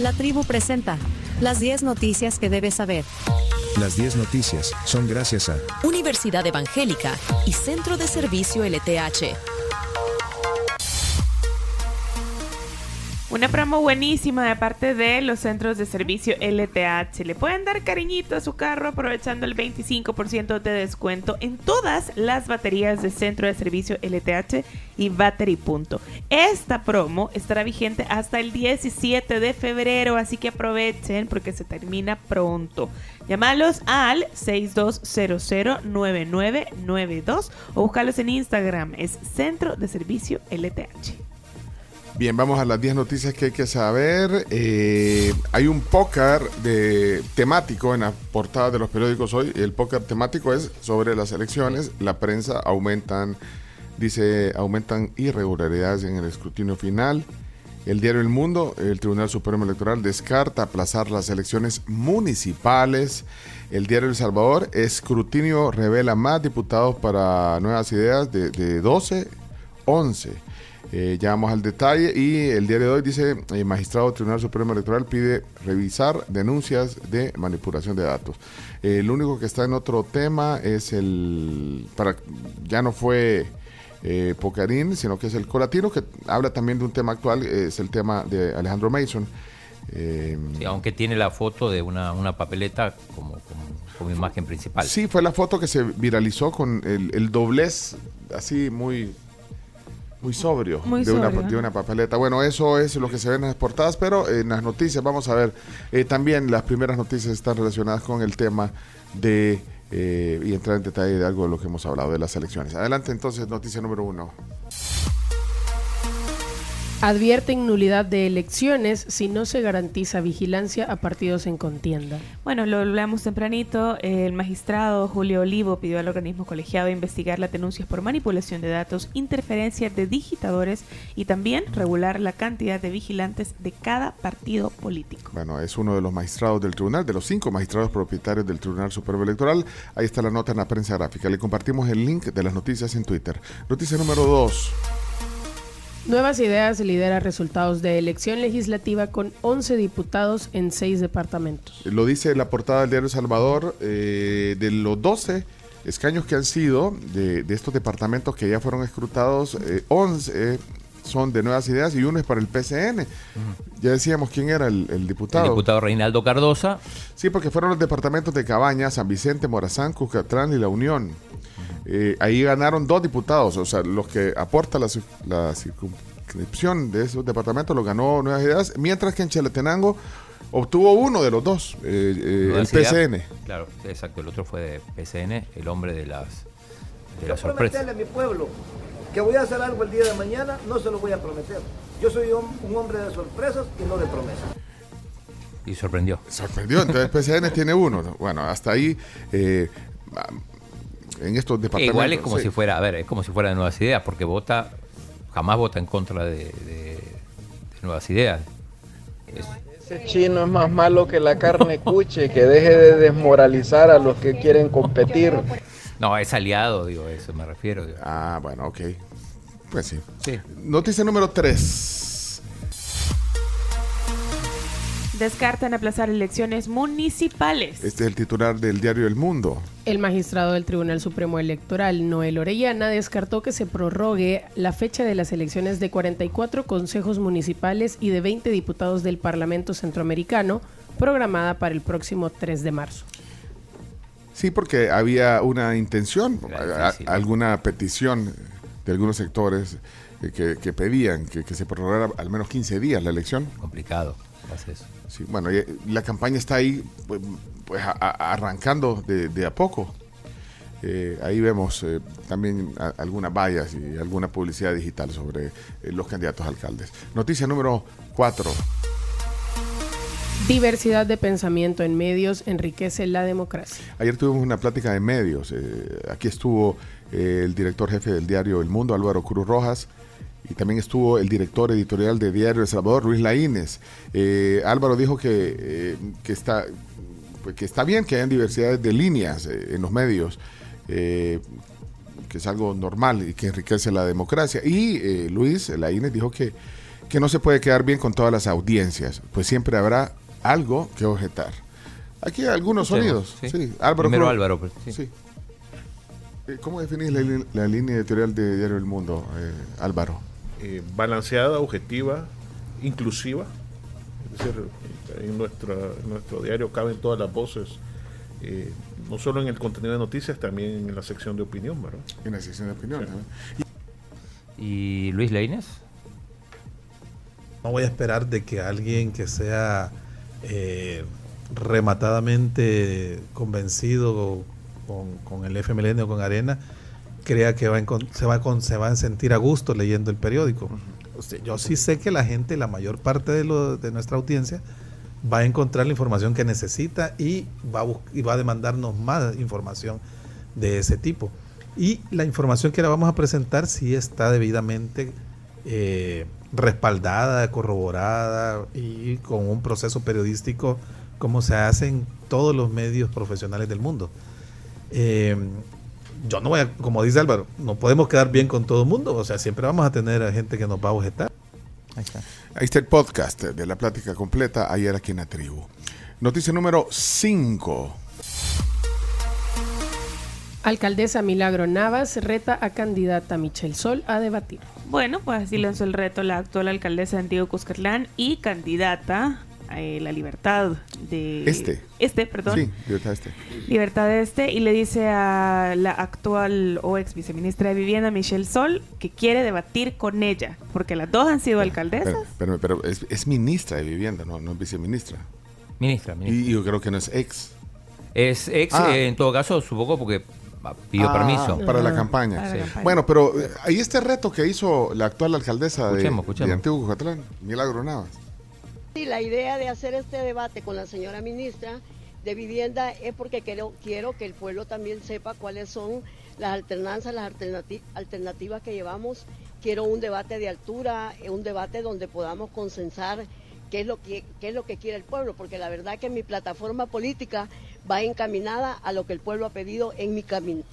La tribu presenta las 10 noticias que debes saber. Las 10 noticias son gracias a Universidad Evangélica y Centro de Servicio LTH. Una promo buenísima de parte de los centros de servicio LTH. Le pueden dar cariñito a su carro aprovechando el 25% de descuento en todas las baterías de centro de servicio LTH y Battery Punto. Esta promo estará vigente hasta el 17 de febrero, así que aprovechen porque se termina pronto. Llámalos al 62009992 o búscalos en Instagram. Es Centro de Servicio LTH. Bien, vamos a las 10 noticias que hay que saber. Eh, hay un póker de, temático en la portada de los periódicos hoy. El póker temático es sobre las elecciones. La prensa aumentan, dice, aumentan irregularidades en el escrutinio final. El diario El Mundo, el Tribunal Supremo Electoral descarta aplazar las elecciones municipales. El diario El Salvador, escrutinio revela más diputados para nuevas ideas de, de 12, 11. Eh, ya vamos al detalle y el diario de hoy dice, el eh, magistrado del Tribunal Supremo Electoral pide revisar denuncias de manipulación de datos. Eh, el único que está en otro tema es el, para, ya no fue eh, Pocarín, sino que es el Colatino, que habla también de un tema actual, es el tema de Alejandro Mason. aunque tiene la foto de una, una papeleta como, como, imagen principal. Sí, fue la foto que se viralizó con el, el doblez así muy muy sobrio, de, Una, de, Una, papeleta. Bueno, eso es lo que se ve en las portadas, pero en las noticias vamos a ver, eh, también las primeras noticias están relacionadas con el tema de, eh, y entrar en detalle de algo de lo que hemos hablado, de las elecciones. Adelante entonces, noticia número uno advierten nulidad de elecciones si no se garantiza vigilancia a partidos en contienda. Bueno, lo hablamos tempranito. El magistrado Julio Olivo pidió al organismo colegiado investigar las denuncias por manipulación de datos, interferencia de digitadores y también regular la cantidad de vigilantes de cada partido político. Bueno, es uno de los magistrados del tribunal, de los cinco magistrados propietarios del Tribunal Supremo Electoral. Ahí está la nota en la prensa gráfica. Le compartimos el link de las noticias en Twitter. Noticia número dos. Nuevas Ideas lidera resultados de elección legislativa con 11 diputados en 6 departamentos. Lo dice la portada del diario Salvador, eh, de los 12 escaños que han sido de, estos departamentos que ya fueron escrutados, 11 eh, son de Nuevas Ideas y uno es para el PCN. Ya decíamos quién era el, diputado. El diputado Reinaldo Cardosa. Sí, porque fueron los departamentos de Cabaña, San Vicente, Morazán, Cucatrán y La Unión. Eh, ahí ganaron dos diputados, o sea, los que aporta la, circunscripción de esos departamentos lo ganó Nuevas Ideas, mientras que en Chalatenango obtuvo uno de los dos, eh, eh, el PCN. Claro, exacto, el otro fue de PCN, el hombre de las, de las sorpresas. a mi pueblo que voy a hacer algo el día de mañana, no se lo voy a prometer. Yo soy un, hombre de sorpresas y no de promesas. Y sorprendió. Sorprendió, entonces PCN tiene uno. Bueno, hasta ahí en estos departamentos. Igual es como si fuera, a ver, es como si fuera de nuevas ideas, porque vota, jamás vota en contra de, nuevas ideas. Ese chino es más malo que la carne cuche, que deje de desmoralizar a los que quieren competir. No, es aliado, digo, eso me refiero. Ah, bueno, ok. Pues sí. sí. Noticia número 3. Descartan aplazar elecciones municipales. Este es el titular del diario El Mundo. El magistrado del Tribunal Supremo Electoral, Noel Orellana, descartó que se prorrogue la fecha de las elecciones de 44 consejos municipales y de 20 diputados del Parlamento Centroamericano, programada para el próximo 3 de marzo. Sí, porque había una intención, alguna petición de algunos sectores eh, que, pedían que, que se prorrogara al menos 15 días la elección. Complicado. Sí, bueno, la campaña está ahí pues, pues arrancando de, a poco. Eh, ahí vemos eh, también algunas vallas y alguna publicidad digital sobre eh, los candidatos alcaldes. Noticia número 4. Diversidad de pensamiento en medios enriquece la democracia. Ayer tuvimos una plática de medios. aquí estuvo el director jefe del diario El Mundo, Álvaro Cruz Rojas, y también estuvo el director editorial de Diario El Salvador, Luis Laínez. Eh, Álvaro dijo que, eh, que, está, pues, que está bien que hayan diversidad de líneas eh, en los medios, que es algo normal y que enriquece la democracia. Y Luis Laínez dijo que que no se puede quedar bien con todas las audiencias, pues siempre habrá algo que objetar. Aquí hay algunos sonidos. sí. Sí, Álvaro. Primero ¿cómo- Álvaro, pues, sí. sí. ¿Cómo definís la, la línea editorial de Diario El Mundo, Álvaro? Eh, balanceada, objetiva, inclusiva. Es decir, en, nuestra, en nuestro diario caben todas las voces, eh, no solo en el contenido de noticias, también en la sección de opinión, ¿verdad? En la sección de opinión. también. ¿Y Luis Leines? No voy a esperar de que alguien que sea eh, rematadamente convencido con, con el FMLN o con Arena crea que va a se, va a con- se va a sentir a gusto leyendo el periódico. Yo sí sé que la gente, la mayor parte de, lo- de nuestra audiencia, va a encontrar la información que necesita y va, a y va a demandarnos más información de ese tipo. Y la información que le vamos a presentar sí está debidamente eh, respaldada, corroborada y con un proceso periodístico como se hace en todos los medios profesionales del mundo. Eh, yo no voy a, como dice Álvaro, no podemos quedar bien con todo el mundo, o sea, siempre vamos a tener a gente que nos va a objetar. Ahí está. Ahí está el podcast de la plática completa ayer aquí en la tribu. Noticia número 5. Alcaldesa Milagro Navas reta a candidata Michelle Sol a debatir. Bueno, pues así lanzó el reto la actual alcaldesa de Antiguo Cuscatlán y candidata eh, la libertad de... Este. Este, perdón. Sí, libertad este. Libertad de este y le dice a la actual o ex viceministra de Vivienda, Michelle Sol, que quiere debatir con ella, porque las dos han sido alcaldesas. Pero, pero, pero es, es ministra de vivienda, no, no es viceministra. Ministra, ministra. Y yo creo que no es ex. Es ex, Ah. eh, en todo caso, supongo, porque pidió Ah, permiso. Para la Ah, campaña. para la Sí. campaña. Bueno, pero eh, ahí este reto que hizo la actual alcaldesa de, Escuchemos, escuchemos. de Antiguo Cucatlán, Milagro Navas. Sí, la idea de hacer este debate con la señora ministra de Vivienda es porque quiero, quiero que el pueblo también sepa cuáles son las alternanzas, las alternati- alternativas que llevamos. Quiero un debate de altura, eh, un debate donde podamos consensar qué es lo que, qué es lo que quiere el pueblo, porque la verdad que mi plataforma política va encaminada a lo que el pueblo ha pedido en, mi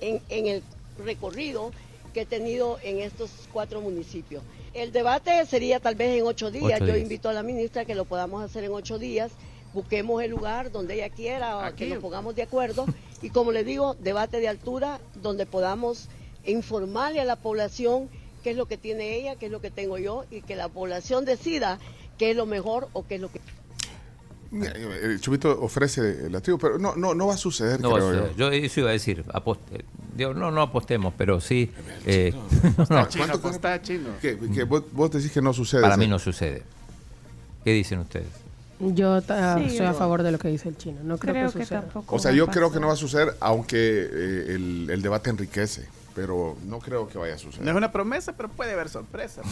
en, en el recorrido que he tenido en estos cuatro municipios. El debate sería tal vez en ocho días. Ocho Yo días. invito a la ministra que lo podamos hacer en ocho días. Busquemos el lugar donde ella quiera, que nos pongamos de acuerdo. Y como le digo, debate de altura donde podamos informarle a la población qué es lo que tiene ella, qué es lo que tengo yo y que la población decida qué es lo mejor o qué es lo que... Eh, El Chubito ofrece la tribu, pero no, no, no va a suceder, No va a creo suceder. yo. Yo eso iba a decir, aposte- digo, no, no apostemos, pero sí. eh, no, ¿Cuánto cuesta? Que, que vos, vos decís que no sucede. para sí. mí no sucede. ¿Qué dicen ustedes? Yo Sí, estoy yo- a favor de lo que dice el chino. No creo, Creo que que suceda. tampoco. O sea, yo creo que no va a suceder, aunque eh, el, el debate enriquece, pero no creo que vaya a suceder. No es una promesa, pero puede haber sorpresa.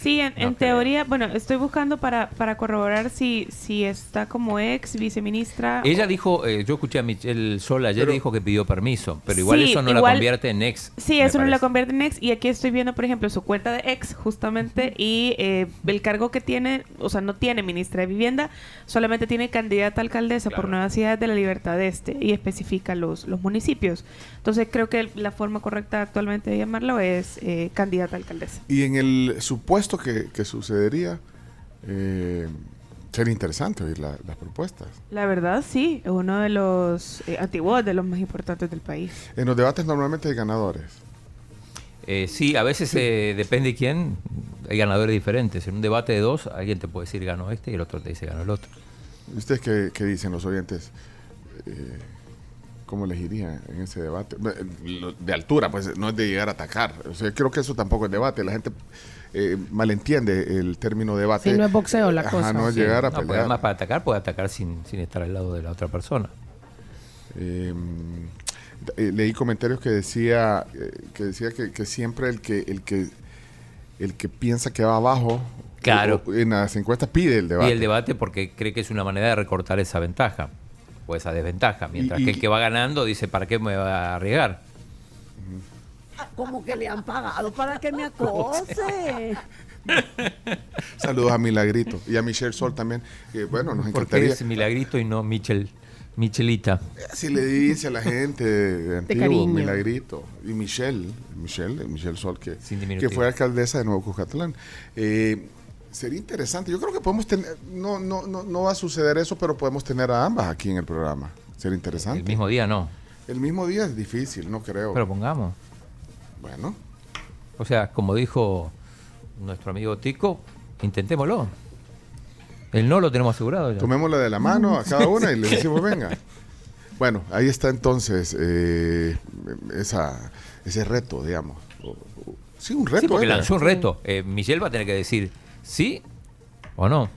Sí, en, No teoría, bueno, estoy buscando para, para corroborar si, si está como ex viceministra. Ella dijo, eh, yo escuché a Michelle Sol ayer Pero- dijo que pidió permiso, pero igual Sí, eso no la convierte en ex. Sí, eso no la convierte en ex. Y aquí estoy viendo, por ejemplo, su cuenta de ex, justamente, y eh, el cargo que tiene, o sea, no tiene ministra de Vivienda, solamente tiene candidata a alcaldesa por. Nueva Ciudad de la Libertad Este y especifica los, los municipios. Entonces, creo que la forma correcta actualmente de llamarlo es eh, candidata a alcaldesa. Y en el supuesto que, que sucedería, eh, sería interesante oír la- las propuestas. La verdad, sí, es uno de los eh, antiguos, de los más importantes del país. En los debates normalmente hay ganadores. Eh, sí, a veces eh, depende de quién, hay ganadores diferentes. En un debate de dos, alguien te puede decir ganó este y el otro te dice ganó el otro. ¿Ustedes qué, qué dicen los oyentes? ¿Cómo elegirían en ese debate? Eh, De altura, pues no es de llegar a atacar. O sea, creo que eso tampoco es debate. La gente eh, malentiende el término debate. Sí, no es boxeo la Ajá, cosa. no es Sí, llegar a no, porque pelear. además para atacar puede atacar sin, sin estar al lado de la otra persona. Eh, eh, leí comentarios que decía eh, que decía que, que siempre el que el que el que piensa que va abajo Claro. en las encuestas pide el debate. Y el debate porque cree que es una manera de recortar esa ventaja esa desventaja. Mientras Y- y- que el que va ganando dice, ¿para qué me va a arriesgar? Como que le han pagado para que me acose. Saludos a Milagrito y a Michelle Sol también. que, bueno, nos encantaría. es Milagrito y no Michel. Michelita. Así le dice a la gente de antiguo. Milagrito. Y Michelle, Michelle, Michelle Sol, que, que fue alcaldesa de Nuevo Cucatlán. Eh, sería interesante. Yo creo que podemos tener, no, no, no, no va a suceder eso, pero podemos tener a ambas aquí en el programa. Sería interesante. El mismo día no. El mismo día es difícil, no creo. Pero pongamos. Bueno. O sea, como dijo nuestro amigo Tico, intentémoslo. El no lo tenemos asegurado ya. Tomémosla de la mano a cada una y le decimos, venga. Bueno, ahí está entonces eh, esa, ese reto, digamos. Sí, un reto. Sí, porque lanzó un reto. Eh, Michelle va a tener que decir sí o no.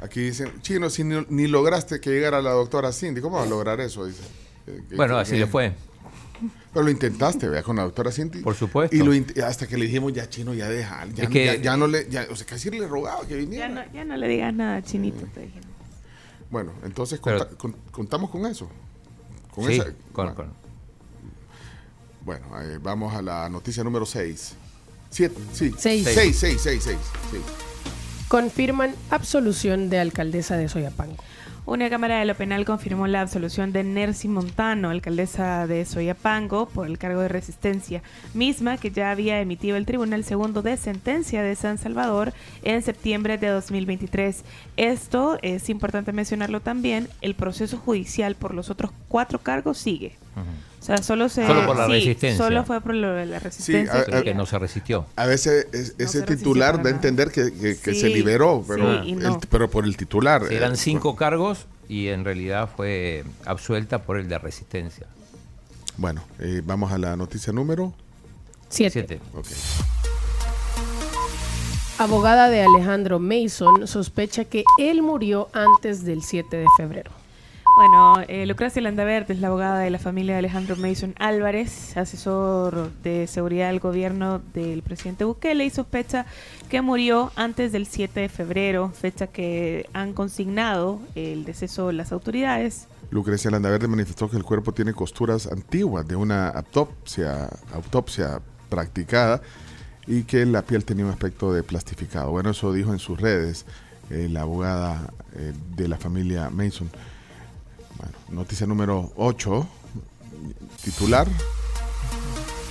Aquí dicen, chino, si ni, ni lograste que llegara la doctora Cindy, ¿cómo vas a lograr eso? Dice. Eh, Bueno, así le fue. Pero lo intentaste, vea, con la doctora Cindy. Por supuesto. Y lo int- hasta que le dijimos, ya chino, ya deja. Ya, Es que- ya, ya no le, ya, o sea, casi le rogaba que Ya viniera. no, ya no le digas nada, chinito. te dije. Bueno, entonces Pero- conta- con- contamos con eso. Con Sí, esa- con- bueno, con- bueno, eh, vamos a la noticia número 6. Siete, sí. Seis. 6, 6, 6, 6. Confirman absolución de alcaldesa de Soyapango. Una cámara de lo penal confirmó la absolución de Nercy Montano, alcaldesa de Soyapango, por el cargo de resistencia, misma que ya había emitido el Tribunal Segundo de Sentencia de San Salvador en septiembre de 2023. Esto es importante mencionarlo también, el proceso judicial por los otros cuatro cargos sigue. O sea, solo se... Solo por la sí, resistencia. Solo fue por lo de la resistencia. a- Sí, que no se resistió. A veces es- ese titular da a entender que, que- que Sí, se liberó, pero, el- no. pero por el titular. Eran eh, cinco cargos y en realidad fue absuelta por el de resistencia. Bueno, eh, vamos a la noticia número Siete. Siete. Ok. Abogada de Alejandro Mason sospecha que él murió antes del 7 de febrero. Bueno, eh, Lucrecia Landaverde es la abogada de la familia de Alejandro Mason Álvarez, asesor de seguridad del gobierno del presidente Bukele y sospecha que murió antes del 7 de febrero, fecha que han consignado el deceso de las autoridades. Lucrecia Landaverde manifestó que el cuerpo tiene costuras antiguas de una autopsia, autopsia practicada y que la piel tenía un aspecto de plastificado. Bueno, eso dijo en sus redes eh, la abogada eh, de la familia Mason. Bueno, noticia número 8, titular.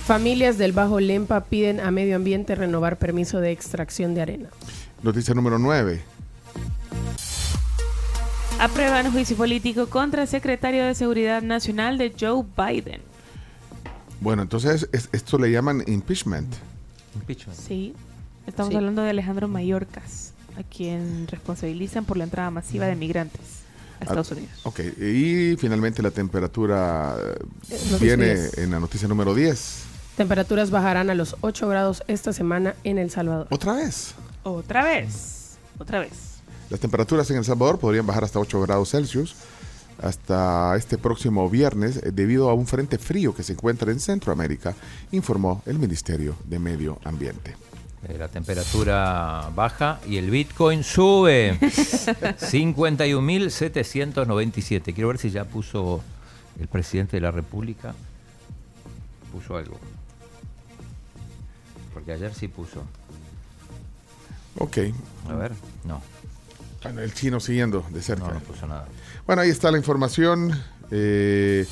Familias del Bajo Lempa piden a Medio Ambiente renovar permiso de extracción de arena. Noticia número 9. Aprueban juicio político contra el secretario de Seguridad Nacional de Joe Biden. Bueno, entonces es- esto le llaman impeachment. Impeachment. Sí, estamos Sí. hablando de Alejandro Mayorkas, a quien responsabilizan por la entrada masiva de migrantes a Estados Unidos. Ok, y finalmente la temperatura eh, viene 10. en la noticia número 10. Temperaturas bajarán a los 8 grados esta semana en El Salvador. Otra vez. Otra vez, otra vez. Las temperaturas en El Salvador podrían bajar hasta 8 grados Celsius hasta este próximo viernes eh, debido a un frente frío que se encuentra en Centroamérica, informó el Ministerio de Medio Ambiente. Eh, La temperatura baja y el Bitcoin sube. 51.797. Quiero ver si ya puso el presidente de la República. Puso algo. Porque ayer sí puso. Ok. A ver, no. El chino siguiendo de cerca. No, no puso nada. Bueno, ahí está la información. Eh,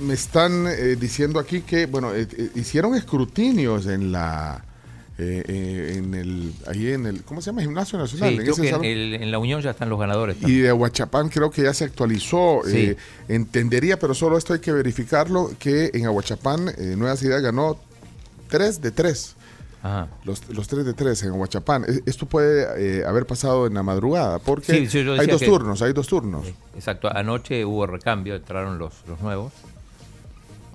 me están eh, diciendo aquí que, bueno, eh, eh, hicieron escrutinios en la, eh, en el, ahí en el, ¿cómo se llama? Gimnasio Nacional. Sí, en creo ese que en, salón. el- en la Unión ya están los ganadores. Y también. de Aguachapán creo que ya se actualizó. Sí. entendería, pero solo esto hay que verificarlo, que en Aguachapán Nueva Ciudad ganó 3 de 3. Ajá. Los, los 3 de 3 en Aguachapán. E- Esto puede eh, haber pasado en la madrugada, porque Sí, hay dos turnos, hay dos turnos. Exacto, anoche hubo recambio, entraron los, los nuevos.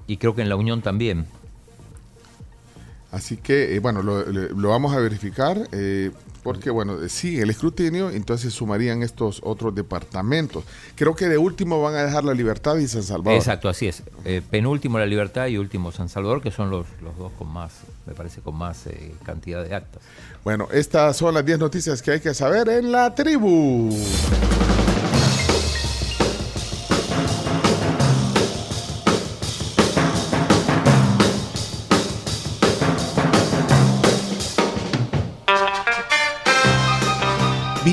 Y creo que en la Unión también. Así que, eh, bueno, lo, vamos a verificar eh, porque, bueno, eh, sigue el escrutinio, entonces sumarían estos otros departamentos. Creo que de último van a dejar la libertad y San Salvador. Exacto, así es. Eh, penúltimo La Libertad y último San Salvador, que son los, los dos con más, me parece, con más eh, cantidad de actas. Bueno, estas son las 10 noticias que hay que saber en la tribu.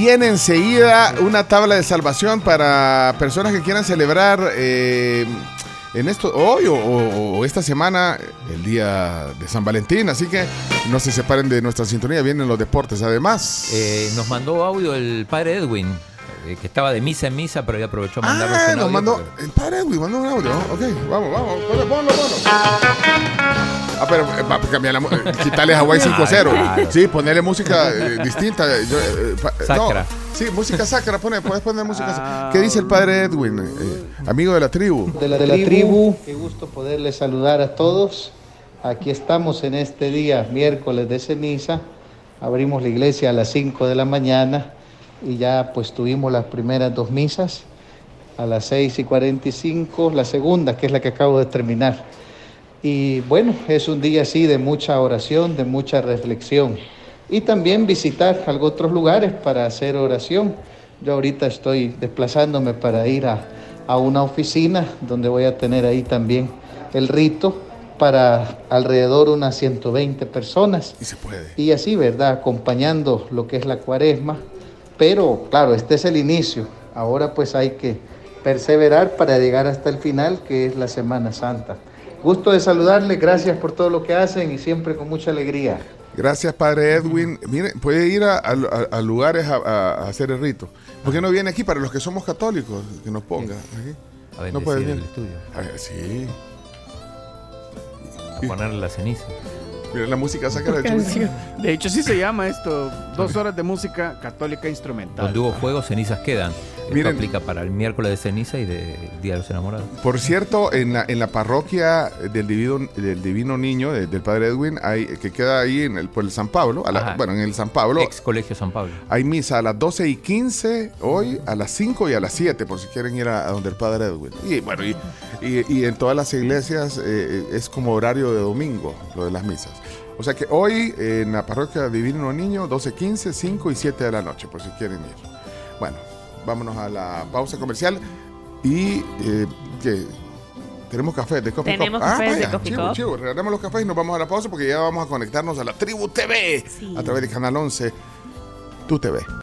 Viene enseguida una tabla de salvación para personas que quieran celebrar eh, en esto hoy o, esta semana el día de San Valentín. Así que no se separen de nuestra sintonía. Vienen los deportes. Además, Eh, nos mandó audio el padre Edwin, que estaba de misa en misa, pero ya aprovechó a mandarnos Ah, un nos audio mandó. porque- El padre Edwin mandó un audio. Ok, vamos, vamos. Ponlo, ponlo. Ah, pero eh, va cambiar la eh, quitarle Hawaii 5-0. Claro. Sí, ponerle música eh, distinta. eh, yo, eh, pa- eh, no, Sacra. sí, música sacra. Pone, puedes poner música sacra. ¿Qué dice el padre Edwin? eh, amigo de la tribu. de la, tribu. Qué gusto poderles saludar a todos. Aquí estamos en este día, miércoles de ceniza. Abrimos la iglesia a las 5 de la mañana y ya pues tuvimos las primeras dos misas. A las 6 y 45, la segunda, que es la que acabo de terminar. Y bueno, es un día así de mucha oración, de mucha reflexión. Y también visitar algo otros lugares para hacer oración. Yo ahorita estoy desplazándome para ir a, a una oficina donde voy a tener ahí también el rito para alrededor unas 120 personas. Y se puede. Y así, ¿verdad? Acompañando lo que es la cuaresma. Pero claro, este es el inicio. Ahora pues hay que perseverar para llegar hasta el final, que es la Semana Santa. Gusto de saludarle, gracias por todo lo que hacen y siempre con mucha alegría. Gracias, padre Edwin. Mire, puede ir a, a- a lugares a, hacer el rito. ¿Por qué no viene aquí para los que somos católicos? Que nos ponga. aquí? A no bendecir puede el venir. estudio. Ah, sí. A ponerle la ceniza. Mira la música sacra de Chuy. De hecho, sí se llama esto. Dos horas de música católica instrumental. Donde hubo fuego, cenizas quedan. Esto Miren. aplica para el miércoles de ceniza y del Día de los Enamorados. Por cierto, en la, en la parroquia del Divino, del Divino Niño, de- del Padre Edwin, hay, que queda ahí en el, por el San Pablo, a la- bueno, en el San Pablo, Ex Colegio San Pablo. hay misa a las 12 y 15 hoy, a las 5 y a las 7, por si quieren ir a, a donde el Padre Edwin. Y bueno, y, y- y en todas las iglesias eh, es como horario de domingo, lo de las misas. O sea que hoy en la parroquia Divino Niño, 12, 15, 5 y 7 de la noche, por si quieren ir. Bueno, vámonos a la pausa comercial y eh, que tenemos café de Coffee Tenemos cafés de vaya, Coffee chivo, chivo. Regalamos los cafés y nos vamos a la pausa porque ya vamos a conectarnos a la Tribu TV Sí. a través de Canal 11, Tu TV.